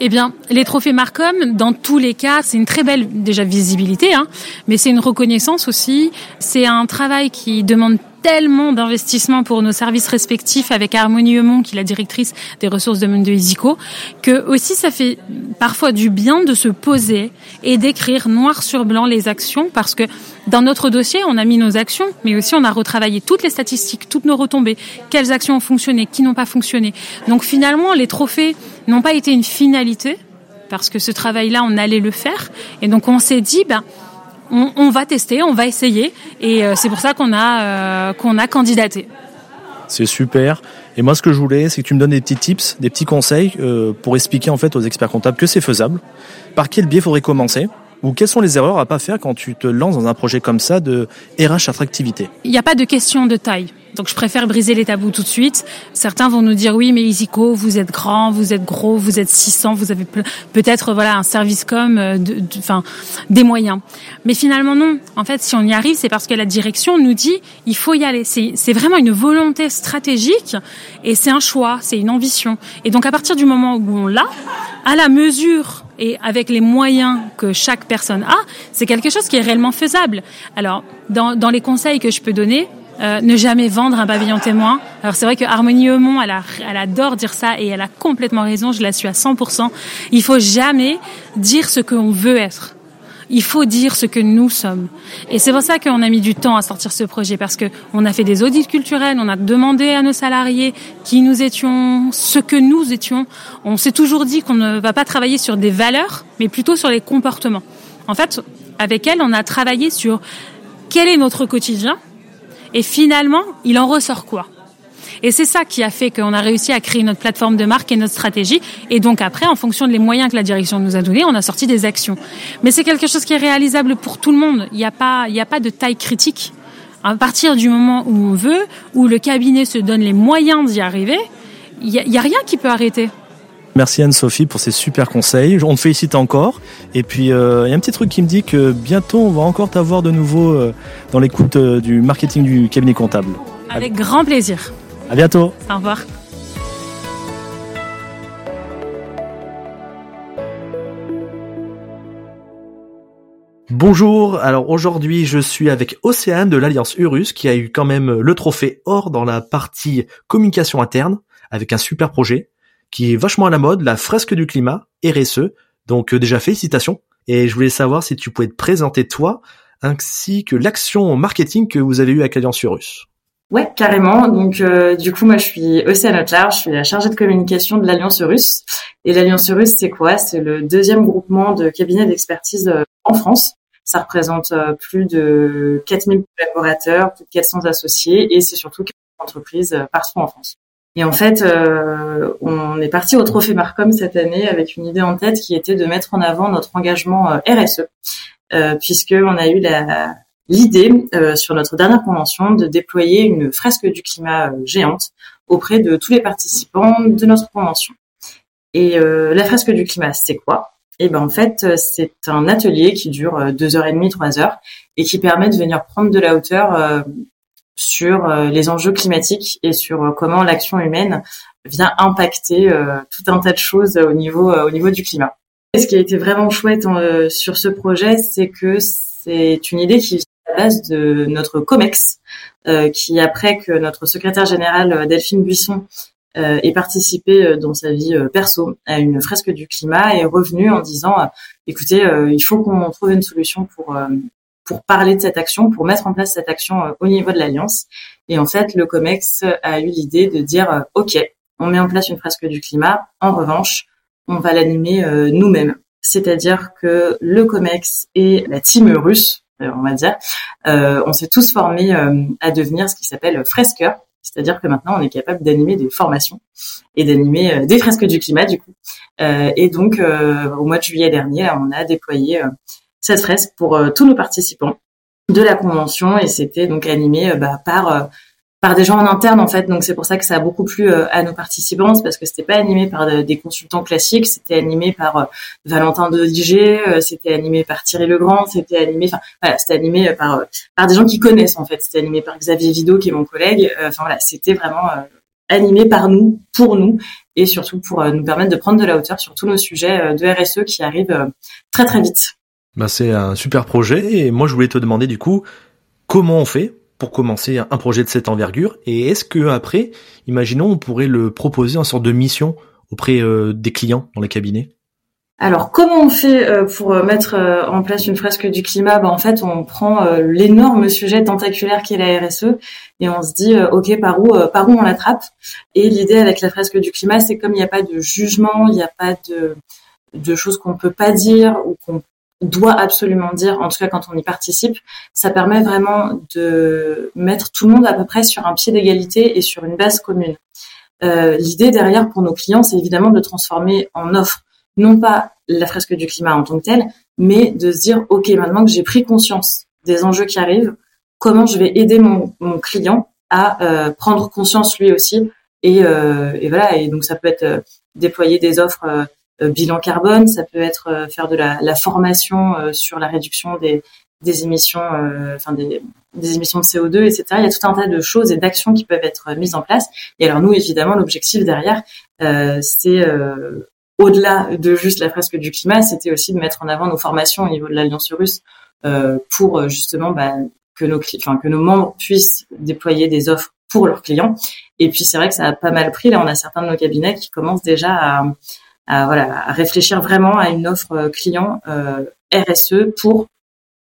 Eh bien, les trophées Marcom, dans tous les cas, c'est une très belle déjà visibilité, hein, mais c'est une reconnaissance aussi. C'est un travail qui demande tellement d'investissements pour nos services respectifs avec Harmonie Eumont, qui est la directrice des ressources de de Isico, que aussi ça fait parfois du bien de se poser et d'écrire noir sur blanc les actions parce que dans notre dossier, on a mis nos actions, mais aussi on a retravaillé toutes les statistiques, toutes nos retombées, quelles actions ont fonctionné, qui n'ont pas fonctionné. Donc finalement, les trophées n'ont pas été une finalité parce que ce travail-là, on allait le faire. Et donc on s'est dit, ben, on, va tester, on va essayer, et euh, c'est pour ça qu'on a euh, qu'on a candidaté. C'est super. Et moi, ce que je voulais, c'est que tu me donnes des petits tips, des petits conseils euh, pour expliquer en fait aux experts comptables que c'est faisable. Par quel biais faudrait commencer ou quelles sont les erreurs à pas faire quand tu te lances dans un projet comme ça de RH attractivité Il n'y a pas de question de taille. Donc je préfère briser les tabous tout de suite. Certains vont nous dire oui, mais Isico, vous êtes grand, vous êtes gros, vous êtes 600, vous avez peut-être voilà un service comme, euh, enfin des moyens. Mais finalement non. En fait, si on y arrive, c'est parce que la direction nous dit il faut y aller. C'est vraiment une volonté stratégique et c'est un choix, c'est une ambition. Et donc à partir du moment où on l'a, à la mesure et avec les moyens que chaque personne a, c'est quelque chose qui est réellement faisable. Alors dans, dans les conseils que je peux donner, euh, ne jamais vendre un pavillon témoin. Alors c'est vrai que Harmonie Eumont, elle, elle adore dire ça et elle a complètement raison, je la suis à 100%. Il faut jamais dire ce qu'on veut être. Il faut dire ce que nous sommes. Et c'est pour ça qu'on a mis du temps à sortir ce projet, parce que on a fait des audits culturels, on a demandé à nos salariés qui nous étions, ce que nous étions. On s'est toujours dit qu'on ne va pas travailler sur des valeurs, mais plutôt sur les comportements. En fait, avec elle, on a travaillé sur quel est notre quotidien, et finalement, il en ressort quoi? Et c'est ça qui a fait qu'on a réussi à créer notre plateforme de marque et notre stratégie. Et donc après, en fonction des moyens que la direction nous a donnés, on a sorti des actions. Mais c'est quelque chose qui est réalisable pour tout le monde. Il n'y a pas, il n'y a pas de taille critique. À partir du moment où on veut, où le cabinet se donne les moyens d'y arriver, il n'y a, a rien qui peut arrêter. Merci Anne-Sophie pour ces super conseils. On te félicite encore. Et puis, euh, il y a un petit truc qui me dit que bientôt, on va encore t'avoir de nouveau euh, dans l'écoute euh, du marketing du cabinet comptable. Avec grand plaisir. À bientôt. Au revoir. Bonjour, alors aujourd'hui je suis avec Océane de l'Alliance Urus qui a eu quand même le trophée or dans la partie communication interne avec un super projet qui est vachement à la mode, la fresque du climat, RSE. Donc euh, déjà félicitations. Et je voulais savoir si tu pouvais te présenter toi, ainsi que l'action marketing que vous avez eue avec Alliance Urus. Ouais, carrément. Donc euh, du coup, moi je suis Océane Otlar, je suis la chargée de communication de l'Alliance Urus. Et l'Alliance Urus, c'est quoi? C'est le deuxième groupement de cabinets d'expertise euh, en France. Ça représente plus de 4000 collaborateurs, plus de 400 associés et c'est surtout 40 entreprises partout en France. Et en fait, euh, on est parti au Trophée Marcom cette année avec une idée en tête qui était de mettre en avant notre engagement euh, RSE, euh, puisqu'on a eu l'idée euh, sur notre dernière convention de déployer une fresque du climat euh, géante auprès de tous les participants de notre convention. Et la fresque du climat, c'est quoi? Eh ben en fait, c'est un atelier qui dure deux heures et demie, trois heures, et qui permet de venir prendre de la hauteur sur euh, les enjeux climatiques et sur euh, comment l'action humaine vient impacter euh, tout un tas de choses au niveau au niveau du climat. Et ce qui a été vraiment chouette sur ce projet, c'est que c'est une idée qui vient à la base de notre COMEX, qui après que notre secrétaire général Delphine Buisson ait participé dans sa vie perso à une fresque du climat est revenu en disant écoutez il faut qu'on trouve une solution pour pour parler de cette action, pour mettre en place cette action euh, au niveau de l'alliance. Et en fait, le Comex a eu l'idée de dire euh, OK, on met en place une fresque du climat. En revanche, on va l'animer euh, nous-mêmes. C'est-à-dire que le Comex et la team russe, on va dire, on s'est tous formés à devenir ce qui s'appelle fresqueur. C'est-à-dire que maintenant, on est capable d'animer des formations et d'animer des fresques du climat, du coup. et donc, au mois de juillet dernier, on a déployé cette fresque pour euh, tous nos participants de la convention et c'était donc animé euh, bah, par euh, par des gens en interne en fait. Donc c'est pour ça que ça a beaucoup plu à nos participants parce que c'était pas animé par des consultants classiques c'était animé par Valentin de Diger c'était animé par Thierry Legrand c'était animé enfin voilà c'était animé par par des gens qui connaissent en fait. C'était animé par Xavier Vido qui est mon collègue. Enfin voilà c'était vraiment animé par nous pour nous et surtout pour nous permettre de prendre de la hauteur sur tous nos sujets de RSE qui arrivent très très vite bah, c'est un super projet et moi je voulais te demander du coup comment on fait pour commencer un projet de cette envergure Et est-ce que après, imaginons, on pourrait le proposer en sorte de mission auprès euh, des clients dans les cabinets? Alors, comment on fait euh, pour euh, mettre en place une fresque du climat? Ben, En fait, on prend l'énorme sujet tentaculaire qu'est la RSE et on se dit, OK, par où, par où on l'attrape? Et l'idée avec la fresque du climat, c'est comme il n'y a pas de jugement, il n'y a pas de, de choses qu'on peut pas dire ou qu'on doit absolument dire, en tout cas quand on y participe, ça permet vraiment de mettre tout le monde à peu près sur un pied d'égalité et sur une base commune. Euh, L'idée derrière pour nos clients, c'est évidemment de transformer en offre non pas la fresque du climat en tant que telle, mais de se dire, OK, maintenant que j'ai pris conscience des enjeux qui arrivent, comment je vais aider mon, mon client à euh, prendre conscience lui aussi et, euh, et, voilà. Et donc ça peut être euh, déployer des offres euh, bilan carbone, ça peut être euh, faire de la, la formation euh, sur la réduction des, des émissions, enfin des, des, émissions de CO2, etc. Il y a tout un tas de choses et d'actions qui peuvent être mises en place. Et alors nous, évidemment, l'objectif derrière, c'est au-delà de juste la fresque du climat, c'était aussi de mettre en avant nos formations au niveau de l'Alliance russe pour justement bah, que nos enfin, que nos membres puissent déployer des offres pour leurs clients. Et puis c'est vrai que ça a pas mal pris. Là, on a certains de nos cabinets qui commencent déjà à, à, voilà, à réfléchir vraiment à une offre euh, client euh, RSE pour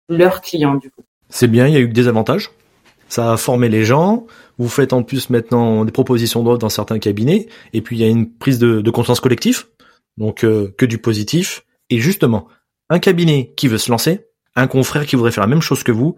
leurs clients du coup. C'est bien, il y a eu des avantages. Ça a formé les gens. Vous faites en plus maintenant des propositions d'offres dans certains cabinets. Et puis il y a une prise de, conscience collectif. Donc euh, que du positif. Et justement, un cabinet qui veut se lancer, un confrère qui voudrait faire la même chose que vous,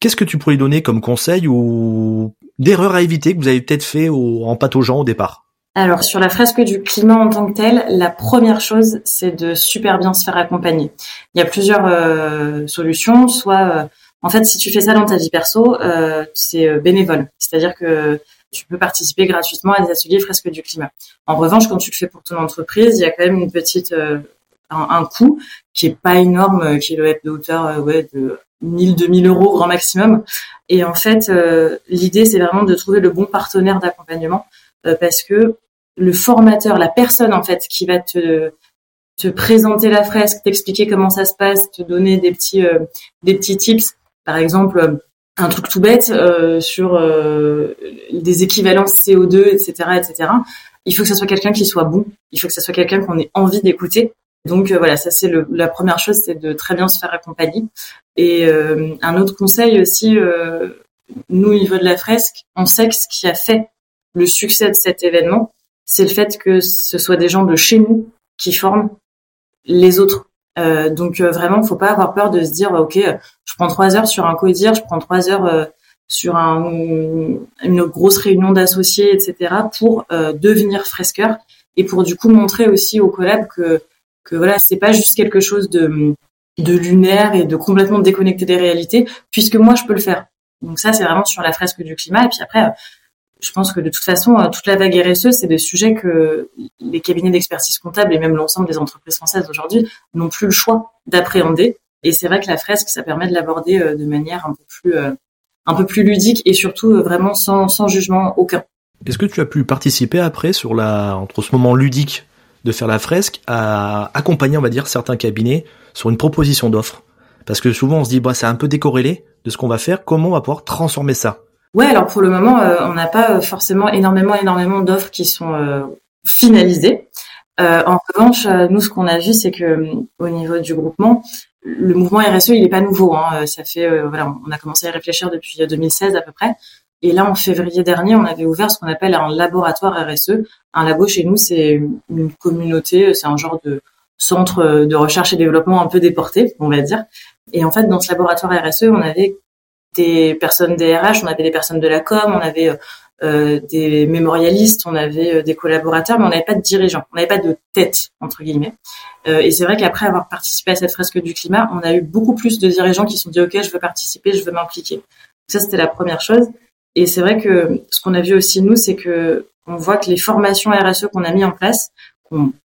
qu'est-ce que tu pourrais lui donner comme conseil ou d'erreurs à éviter que vous avez peut-être fait au, en pataugeant au départ? Alors sur la fresque du climat en tant que telle, la première chose c'est de super bien se faire accompagner. Il y a plusieurs euh, solutions, soit euh, en fait si tu fais ça dans ta vie perso, euh, c'est bénévole, c'est-à-dire que tu peux participer gratuitement à des ateliers fresque du climat. En revanche, quand tu le fais pour ton entreprise, il y a quand même une petite un, un, coût qui est pas énorme, qui doit être de hauteur ouais, de 1000 2000 euros grand maximum. Et en fait, l'idée c'est vraiment de trouver le bon partenaire d'accompagnement parce que le formateur, la personne en fait qui va te te présenter la fresque, t'expliquer comment ça se passe, te donner des petits euh, des petits tips, par exemple un truc tout bête euh, sur euh, des équivalences CO2, etc., etc. Il faut que ce soit quelqu'un qui soit bon. Il faut que ce soit quelqu'un qu'on ait envie d'écouter. Donc voilà, ça c'est la première chose, c'est de très bien se faire accompagner. Et un autre conseil aussi, nous au niveau de la fresque, on sait que ce qui a fait le succès de cet événement, c'est le fait que ce soit des gens de chez nous qui forment les autres. Euh, donc euh, vraiment, faut pas avoir peur de se dire, ok, je prends trois heures sur un codir, je prends trois heures euh, sur un, une grosse réunion d'associés, etc., pour euh, devenir fresqueur et pour du coup montrer aussi aux collègues que que voilà, c'est pas juste quelque chose de de lunaire et de complètement déconnecté des réalités, puisque moi je peux le faire. Donc ça, c'est vraiment sur la fresque du climat. Et puis après, je pense que de toute façon, euh, toute la vague RSE, c'est des sujets que les cabinets d'expertise comptable et même l'ensemble des entreprises françaises aujourd'hui n'ont plus le choix d'appréhender. Et c'est vrai que la fresque, ça permet de l'aborder euh, de manière un peu plus, euh, un peu plus ludique et surtout vraiment sans, sans jugement aucun. Est-ce que tu as pu participer après sur la, entre ce moment ludique de faire la fresque à accompagner, on va dire, certains cabinets sur une proposition d'offre? Parce que souvent on se dit, bah, c'est un peu décorrélé de ce qu'on va faire. Comment on va pouvoir transformer ça? Ouais, alors pour le moment, euh, on n'a pas euh, forcément énormément, énormément d'offres qui sont euh, finalisées. en revanche, nous, ce qu'on a vu, c'est que au niveau du groupement, le mouvement RSE, il n'est pas nouveau. Hein. Ça fait, voilà, on a commencé à réfléchir depuis 2016 à peu près. Et là, en février dernier, on avait ouvert ce qu'on appelle un laboratoire RSE. Un labo chez nous, c'est une communauté, c'est un genre de centre de recherche et développement un peu déporté, on va dire. Et en fait, dans ce laboratoire RSE, on avait des personnes des RH, on avait des personnes de la com, on avait euh, euh, des mémorialistes, on avait euh, des collaborateurs, mais on n'avait pas de dirigeants, on n'avait pas de tête entre guillemets. Euh, et c'est vrai qu'après avoir participé à cette fresque du climat, on a eu beaucoup plus de dirigeants qui se sont dit ok, je veux participer, je veux m'impliquer. Ça c'était la première chose. Et c'est vrai que ce qu'on a vu aussi nous, c'est que on voit que les formations RSE qu'on a mis en place,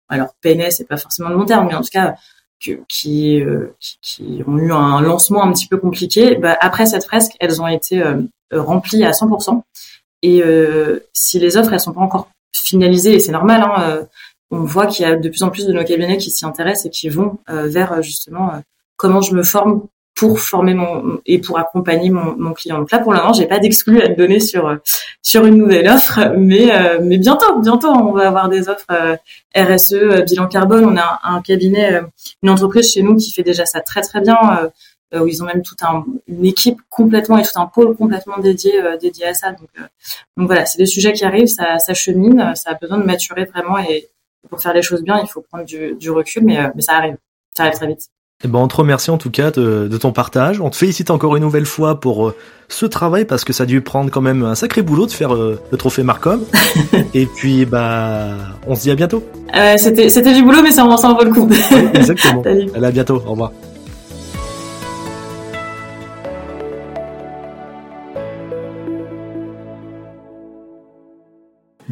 alors PNS c'est pas forcément le long terme, mais en tout cas qui, qui, euh, qui, ont eu un lancement un petit peu compliqué, bah, après cette fresque, elles ont été euh, remplies à 100%. Et euh, si les offres, elles sont pas encore finalisées, et c'est normal, hein, on voit qu'il y a de plus en plus de nos cabinets qui s'y intéressent et qui vont vers justement comment je me forme pour former mon et pour accompagner mon, mon client. Donc là, pour l'instant, j'ai pas d'exclus à te donner sur sur une nouvelle offre, mais mais bientôt, bientôt, on va avoir des offres RSE, bilan carbone. On a un, cabinet, une entreprise chez nous qui fait déjà ça très très bien. où ils ont même toute un, une équipe complètement et tout un pôle complètement dédié dédié à ça. Donc, donc voilà, c'est des sujets qui arrivent, ça, ça chemine, ça a besoin de maturer vraiment et pour faire les choses bien, il faut prendre du, du recul, mais, mais ça arrive, ça arrive très vite. Eh ben, on te remercie en tout cas de, de, ton partage. On te félicite encore une nouvelle fois pour euh, ce travail parce que ça a dû prendre quand même un sacré boulot de faire euh, le trophée Marcom. Et puis, bah, on se dit à bientôt. Euh, c'était, c'était du boulot, mais ça, ça en vaut le coup. exactement. Allez, à bientôt. Au revoir.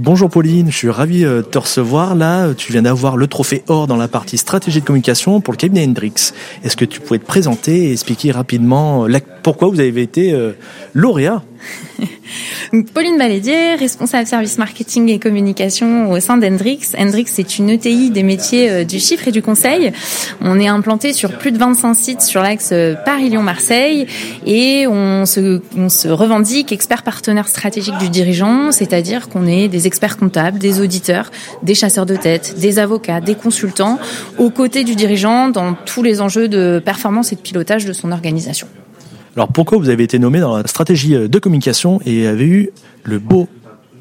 Bonjour Pauline, je suis ravi euh, de te recevoir. Là, tu viens d'avoir le trophée or dans la partie stratégie de communication pour le cabinet Hendrix. Est-ce que tu pourrais te présenter et expliquer rapidement euh, pourquoi vous avez été euh, lauréat Pauline Balédier, responsable service marketing et communication au sein d'Hendrix. Hendrix, c'est une ETI des métiers euh, du chiffre et du conseil. On est implanté sur plus de 25 sites sur l'axe euh, Paris-Lyon-Marseille et on se, on se revendique expert partenaire stratégique du dirigeant, c'est-à-dire qu'on est des experts comptables, des auditeurs, des chasseurs de tête, des avocats, des consultants aux côtés du dirigeant dans tous les enjeux de performance et de pilotage de son organisation. Alors pourquoi vous avez été nommé dans la stratégie de communication et avez eu le beau?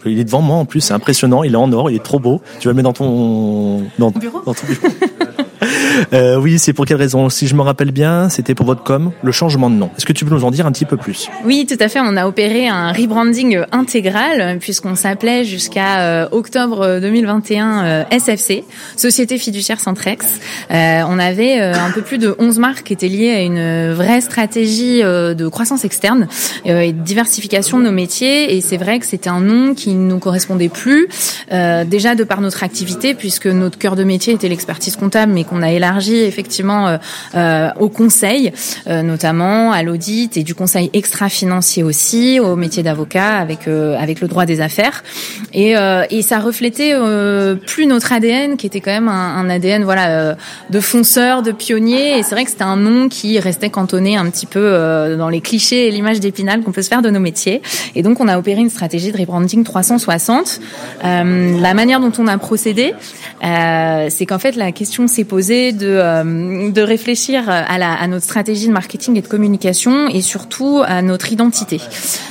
Il est devant moi en plus, c'est impressionnant, il est en or, il est trop beau. Tu vas le mettre dans ton dans, bureau? Dans ton bureau. Euh, oui, c'est pour quelle raison Si je me rappelle bien, c'était pour votre com, le changement de nom. Est-ce que tu peux nous en dire un petit peu plus? Oui, tout à fait. On a opéré un rebranding intégral puisqu'on s'appelait jusqu'à euh, octobre 2021 euh, SFC, Société Fiduciaire Centrex. Euh, on avait un peu plus de 11 marques qui étaient liées à une vraie stratégie de croissance externe et de diversification de nos métiers. Et c'est vrai que c'était un nom qui ne nous correspondait plus, déjà de par notre activité, puisque notre cœur de métier était l'expertise comptable, mais qu'on a élargi effectivement euh, euh, au conseil, euh, notamment à l'audit et du conseil extra-financier aussi, au métier d'avocat avec avec le droit des affaires. Et, et ça reflétait plus notre ADN qui était quand même un, un ADN voilà de fonceur, de pionnier. Et c'est vrai que c'était un nom qui restait cantonné un petit peu dans les clichés et l'image d'épinal qu'on peut se faire de nos métiers. Et donc on a opéré une stratégie de rebranding 360. la manière dont on a procédé, c'est qu'en fait la question s'est posée de, euh, de réfléchir à, la, à notre stratégie de marketing et de communication et surtout à notre identité.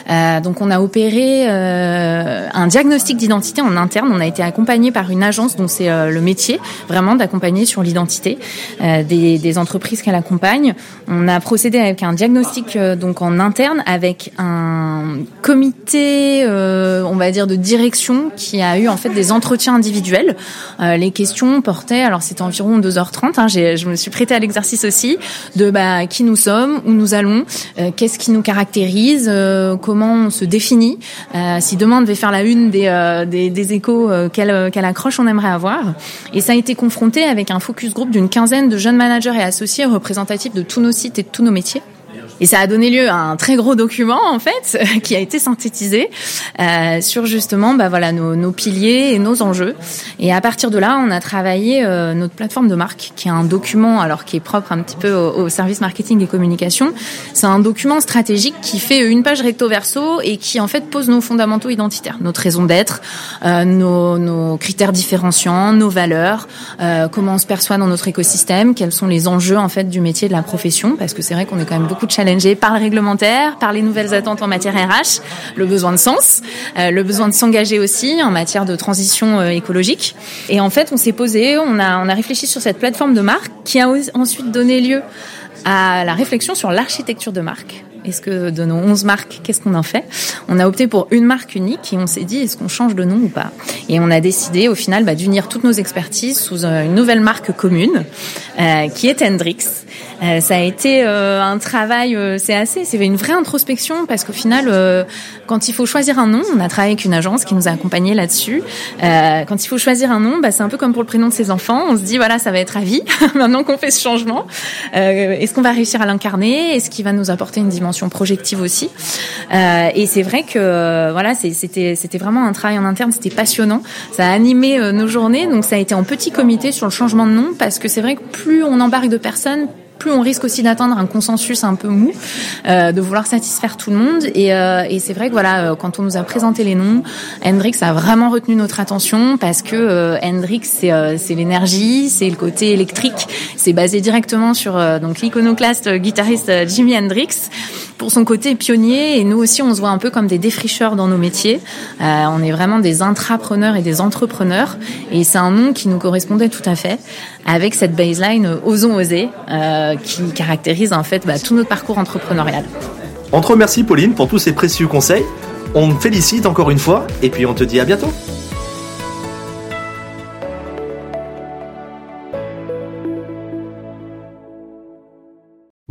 Euh, donc on a opéré euh, un diagnostic d'identité en interne. On a été accompagné par une agence dont c'est euh, le métier vraiment d'accompagner sur l'identité euh, des, des, entreprises qu'elle accompagne. On a procédé avec un diagnostic donc en interne avec un comité, on va dire de direction qui a eu en fait des entretiens individuels. les questions portaient, alors c'était environ 2h30 Hein, je me suis prêtée à l'exercice aussi de bah, qui nous sommes, où nous allons, euh, qu'est-ce qui nous caractérise, euh, comment on se définit. Euh, si demain devait faire la une des, des, des échos, quelle, quelle accroche on aimerait avoir. Et ça a été confronté avec un focus group d'une quinzaine de jeunes managers et associés représentatifs de tous nos sites et de tous nos métiers. Et ça a donné lieu à un très gros document en fait qui a été synthétisé euh, sur justement bah voilà nos, nos, piliers et nos enjeux. Et à partir de là, on a travaillé euh, notre plateforme de marque, qui est un document alors qui est propre un petit peu au, service marketing et communication. C'est un document stratégique qui fait une page recto verso et qui en fait pose nos fondamentaux identitaires, notre raison d'être, euh, nos, nos, critères différenciants, nos valeurs, euh, comment on se perçoit dans notre écosystème, quels sont les enjeux en fait du métier de la profession, parce que c'est vrai qu'on est quand même beaucoup de challenges par le réglementaire, par les nouvelles attentes en matière RH, le besoin de sens, euh, le besoin de s'engager aussi en matière de transition euh, écologique. Et en fait, on s'est posé, on a, réfléchi sur cette plateforme de marque qui a ensuite donné lieu à la réflexion sur l'architecture de marque est-ce que de nos 11 marques, qu'est-ce qu'on en fait? On a opté pour une marque unique et on s'est dit est-ce qu'on change de nom ou pas? Et on a décidé au final bah, d'unir toutes nos expertises sous euh, une nouvelle marque commune qui est Hendrix. Euh, ça a été euh, un travail, euh, c'est assez, c'est une vraie introspection parce qu'au final, euh, quand il faut choisir un nom, on a travaillé avec une agence qui nous a accompagnés là-dessus. quand il faut choisir un nom, bah, c'est un peu comme pour le prénom de ses enfants. On se dit voilà, ça va être à vie. Maintenant qu'on fait ce changement, est-ce qu'on va réussir à l'incarner? Est-ce qu'il va nous apporter une dimension projective aussi? Euh, et c'est vrai que euh, voilà, c'était c'était vraiment un travail en interne, c'était passionnant. Ça a animé euh, nos journées, donc ça a été en petit comité sur le changement de nom parce que c'est vrai que plus on embarque de personnes, plus on risque aussi d'atteindre un consensus un peu mou, euh, de vouloir satisfaire tout le monde. Et, euh, et c'est vrai que voilà, quand on nous a présenté les noms, Hendrix a vraiment retenu notre attention parce que Hendrix c'est c'est l'énergie, c'est le côté électrique, c'est basé directement sur donc l'iconoclaste guitariste Jimi Hendrix pour son côté pionnier et nous aussi on se voit un peu comme des défricheurs dans nos métiers. Euh, on est vraiment des intrapreneurs et des entrepreneurs et c'est un nom qui nous correspondait tout à fait avec cette baseline euh, osons oser euh, qui caractérise en fait bah, tout notre parcours entrepreneurial. On te remercie Pauline pour tous ces précieux conseils. On te félicite encore une fois et puis on te dit à bientôt.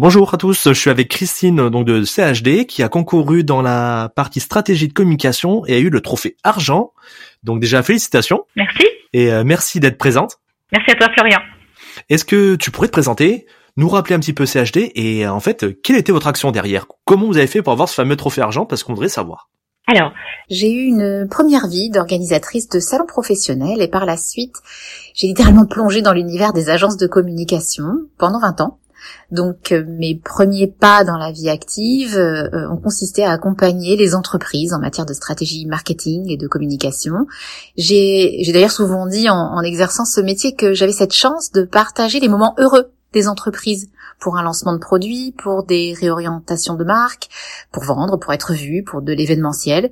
Bonjour à tous, je suis avec Christine donc de CHD qui a concouru dans la partie stratégie de communication et a eu le trophée argent. Donc déjà félicitations. Merci. Et euh, merci d'être présente. Merci à toi Florian. Est-ce que tu pourrais te présenter, nous rappeler un petit peu CHD et euh, en fait quelle était votre action derrière? Comment vous avez fait pour avoir ce fameux trophée argent? Parce qu'on voudrait savoir. Alors, j'ai eu une première vie d'organisatrice de salon professionnel et par la suite, j'ai littéralement plongé dans l'univers des agences de communication pendant 20 ans. Donc euh, mes premiers pas dans la vie active euh, ont consisté à accompagner les entreprises en matière de stratégie marketing et de communication. J'ai d'ailleurs souvent dit en, en exerçant ce métier que j'avais cette chance de partager les moments heureux des entreprises pour un lancement de produit, pour des réorientations de marque, pour vendre, pour être vu, pour de l'événementiel.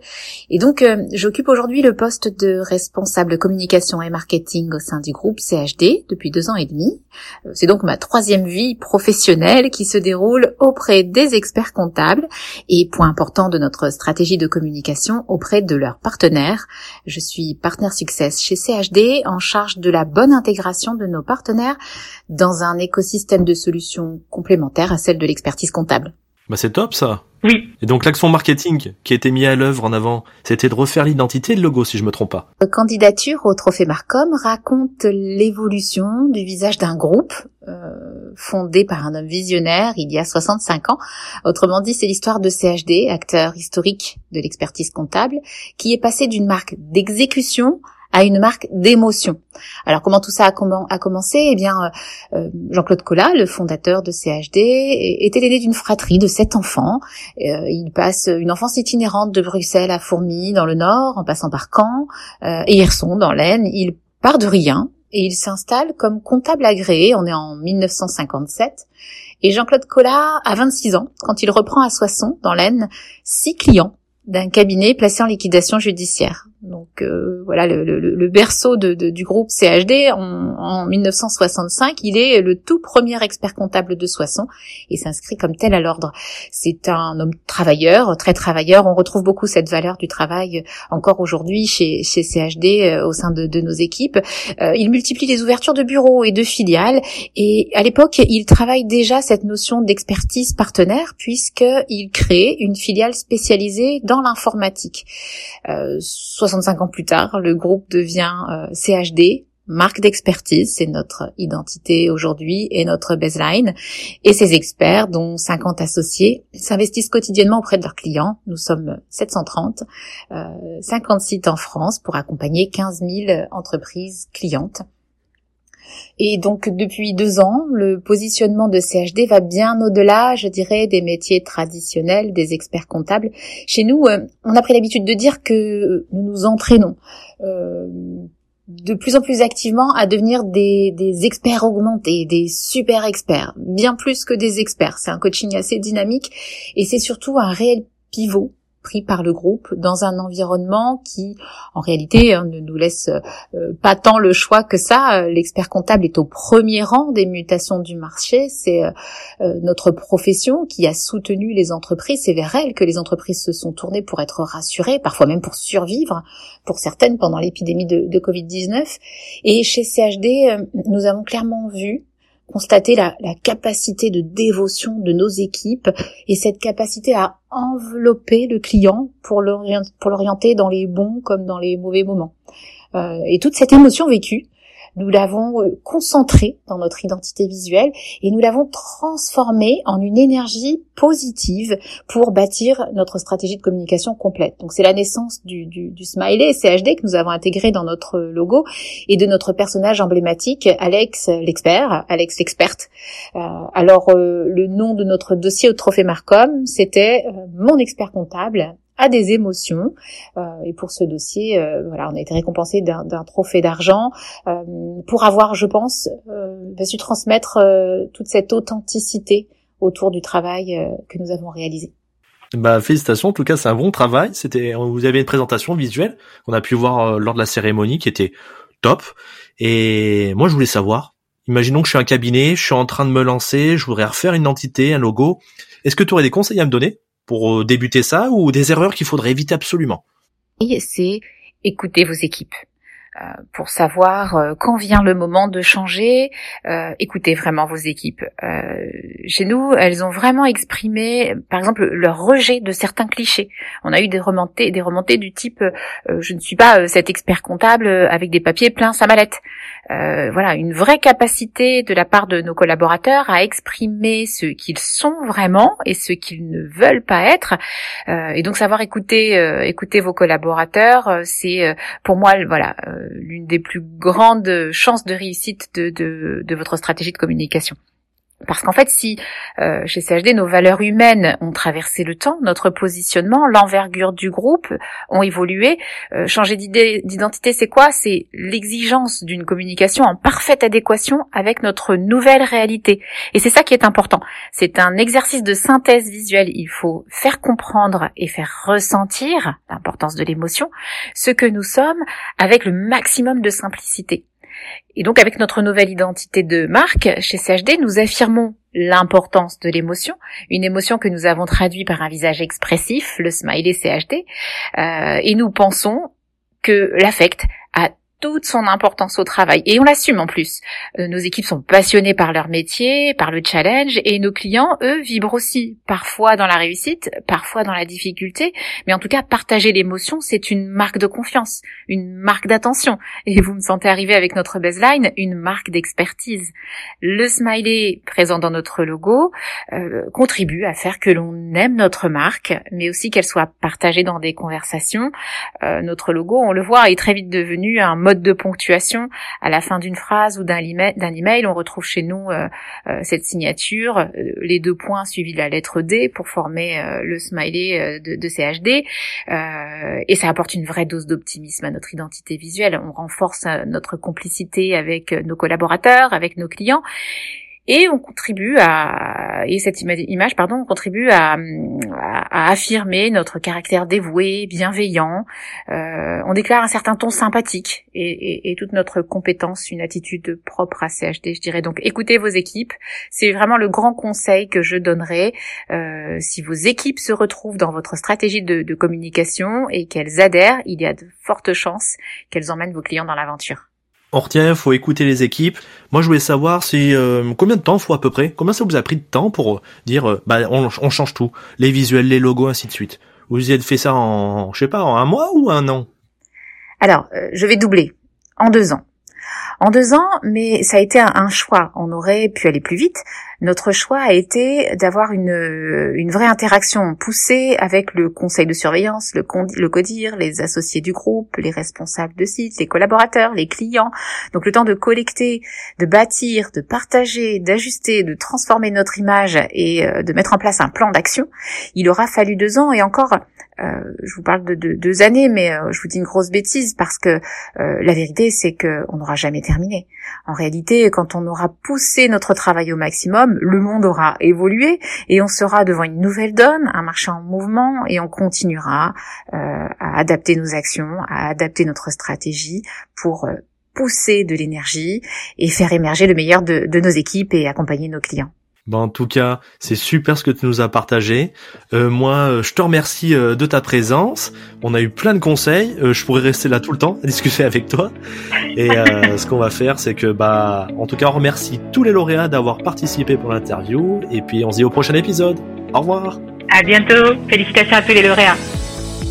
Et donc, euh, j'occupe aujourd'hui le poste de responsable communication et marketing au sein du groupe CHD depuis deux ans et demi. Euh, c'est donc ma troisième vie professionnelle qui se déroule auprès des experts comptables et point important de notre stratégie de communication auprès de leurs partenaires. Je suis partenaire success chez CHD en charge de la bonne intégration de nos partenaires dans un écosystème de solutions complémentaire à celle de l'expertise comptable. Bah c'est top ça. Oui. Et donc l'action marketing qui a été mis à l'œuvre en avant, c'était de refaire l'identité et le logo si je me trompe pas. La candidature au trophée Marcom raconte l'évolution du visage d'un groupe euh, fondé par un homme visionnaire il y a 65 ans. Autrement dit, c'est l'histoire de CHD, acteur historique de l'expertise comptable, qui est passé d'une marque d'exécution à une marque d'émotion. Alors comment tout ça a, commencé? Eh bien, euh, euh, Jean-Claude Collat, le fondateur de CHD, était l'aîné d'une fratrie de sept enfants. Euh, il passe une enfance itinérante de Bruxelles à Fourmi dans le Nord, en passant par Caen et Hirson dans l'Aisne. Il part de rien et il s'installe comme comptable agréé. On est en 1957. Et Jean-Claude Collat a 26 ans quand il reprend à Soissons, dans l'Aisne, six clients d'un cabinet placé en liquidation judiciaire. Donc euh, voilà le, le, le berceau de, de, du groupe CHD en, en, 1965, il est le tout premier expert comptable de Soissons et s'inscrit comme tel à l'ordre. C'est un homme travailleur, très travailleur. On retrouve beaucoup cette valeur du travail encore aujourd'hui chez, chez CHD euh, au sein de, de nos équipes. Euh, il multiplie les ouvertures de bureaux et de filiales et à l'époque il travaille déjà cette notion d'expertise partenaire puisqu'il crée une filiale spécialisée dans l'informatique. 65 ans plus tard, le groupe devient euh, CHD, marque d'expertise, c'est notre identité aujourd'hui et notre baseline. Et ces experts, dont 50 associés, s'investissent quotidiennement auprès de leurs clients. Nous sommes 730, euh, 50 sites en France pour accompagner 15 000 entreprises clientes. Et donc depuis deux ans, le positionnement de CHD va bien au-delà, je dirais, des métiers traditionnels, des experts comptables. Chez nous, euh, on a pris l'habitude de dire que nous nous entraînons. Euh, de plus en plus activement à devenir des, des, experts augmentés, des super experts, bien plus que des experts. C'est un coaching assez dynamique et c'est surtout un réel pivot pris par le groupe dans un environnement qui, en réalité, hein, ne nous laisse euh, pas tant le choix que ça. L'expert comptable est au premier rang des mutations du marché. C'est euh, euh, notre profession qui a soutenu les entreprises. C'est vers elle que les entreprises se sont tournées pour être rassurées, parfois même pour survivre, pour certaines pendant l'épidémie de, de Covid-19. Et chez CHD, nous avons clairement vu constater la, capacité de dévotion de nos équipes et cette capacité à envelopper le client pour l'orienter dans les bons comme dans les mauvais moments. Euh, et toute cette émotion vécue nous l'avons euh, concentré dans notre identité visuelle et nous l'avons transformé en une énergie positive pour bâtir notre stratégie de communication complète. Donc c'est la naissance du, smiley CHD que nous avons intégré dans notre logo et de notre personnage emblématique, Alex l'expert, Alex l'experte. Euh, alors euh, le nom de notre dossier au Trophée Marcom, c'était mon expert comptable à des émotions. Euh, et pour ce dossier, euh, voilà, on a été récompensé d'un trophée d'argent euh, pour avoir, je pense, bah, su transmettre toute cette authenticité autour du travail que nous avons réalisé. Bah félicitations, en tout cas c'est un bon travail. C'était, vous avez une présentation visuelle qu'on a pu voir lors de la cérémonie qui était top. Et moi je voulais savoir, imaginons que je suis un cabinet, je suis en train de me lancer, je voudrais refaire une identité, un logo. Est-ce que tu aurais des conseils à me donner? Pour euh, débuter ça ou des erreurs qu'il faudrait éviter absolument? C'est écouter vos équipes. Euh, pour savoir euh, quand vient le moment de changer, écoutez vraiment vos équipes. chez nous, elles ont vraiment exprimé, par exemple, leur rejet de certains clichés. On a eu des remontées, des remontées du type "je ne suis pas cet expert comptable avec des papiers pleins sa mallette". Euh, voilà, une vraie capacité de la part de nos collaborateurs à exprimer ce qu'ils sont vraiment et ce qu'ils ne veulent pas être. Euh, et donc savoir écouter, euh, écouter vos collaborateurs, c'est pour moi, voilà, l'une des plus grandes chances de réussite de, de, votre stratégie de communication. Parce qu'en fait, si euh, chez CHD, nos valeurs humaines ont traversé le temps, notre positionnement, l'envergure du groupe ont évolué, euh, changer d'identité, c'est quoi? C'est l'exigence d'une communication en parfaite adéquation avec notre nouvelle réalité. Et c'est ça qui est important. C'est un exercice de synthèse visuelle. Il faut faire comprendre et faire ressentir l'importance de l'émotion, ce que nous sommes, avec le maximum de simplicité. Et donc avec notre nouvelle identité de marque chez CHD, nous affirmons l'importance de l'émotion, une émotion que nous avons traduite par un visage expressif, le smiley CHD, euh, et nous pensons que l'affect a toute son importance au travail et on l'assume en plus. Euh, nos équipes sont passionnées par leur métier, par le challenge et nos clients, eux, vibrent aussi, parfois dans la réussite, parfois dans la difficulté, mais en tout cas, partager l'émotion, c'est une marque de confiance, une marque d'attention et vous me sentez arriver avec notre baseline, une marque d'expertise. Le smiley présent dans notre logo euh, contribue à faire que l'on aime notre marque, mais aussi qu'elle soit partagée dans des conversations. Euh, notre logo, on le voit, est très vite devenu un mode de ponctuation. À la fin d'une phrase ou d'un email, on retrouve chez nous euh, euh, cette signature, euh, les deux points suivis de la lettre D pour former le smiley de, de CHD, et ça apporte une vraie dose d'optimisme à notre identité visuelle. On renforce notre complicité avec nos collaborateurs, avec nos clients et on contribue à et cette image pardon on contribue à, à, affirmer notre caractère dévoué, bienveillant. Euh, on déclare un certain ton sympathique et, et, et, toute notre compétence, une attitude propre à CHD, je dirais. Donc écoutez vos équipes, c'est vraiment le grand conseil que je donnerai. Euh, si vos équipes se retrouvent dans votre stratégie de, de communication et qu'elles adhèrent, il y a de fortes chances qu'elles emmènent vos clients dans l'aventure on retient, faut écouter les équipes. Moi, je voulais savoir si euh, combien de temps faut à peu près. Combien ça vous a pris de temps pour euh, dire, euh, bah, on, change tout, les visuels, les logos, ainsi de suite. Vous avez fait ça en, je sais pas, en un mois ou un an? Alors, je vais doubler en deux ans. En deux ans, mais ça a été un choix. On aurait pu aller plus vite, notre choix a été d'avoir une, une vraie interaction poussée avec le conseil de surveillance, le, CODIR, les associés du groupe, les responsables de site, les collaborateurs, les clients. Donc le temps de collecter, de bâtir, de partager, d'ajuster, de transformer notre image et euh, de mettre en place un plan d'action. Il aura fallu deux ans et encore, euh, je vous parle de, deux années, mais euh, je vous dis une grosse bêtise parce que la vérité c'est qu'on n'aura jamais En réalité, quand on aura poussé notre travail au maximum, le monde aura évolué et on sera devant une nouvelle donne, un marché en mouvement et on continuera euh, à adapter nos actions, à adapter notre stratégie pour euh, pousser de l'énergie et faire émerger le meilleur de nos équipes et accompagner nos clients. Ben, en tout cas, c'est super ce que tu nous as partagé. Euh, moi, euh, je te remercie euh, de ta présence. On a eu plein de conseils. je pourrais rester là tout le temps à discuter avec toi. Et ce qu'on va faire, c'est que, bah, en tout cas, on remercie tous les lauréats d'avoir participé pour l'interview. Et puis, on se dit au prochain épisode. Au revoir. À bientôt. Félicitations à tous les lauréats.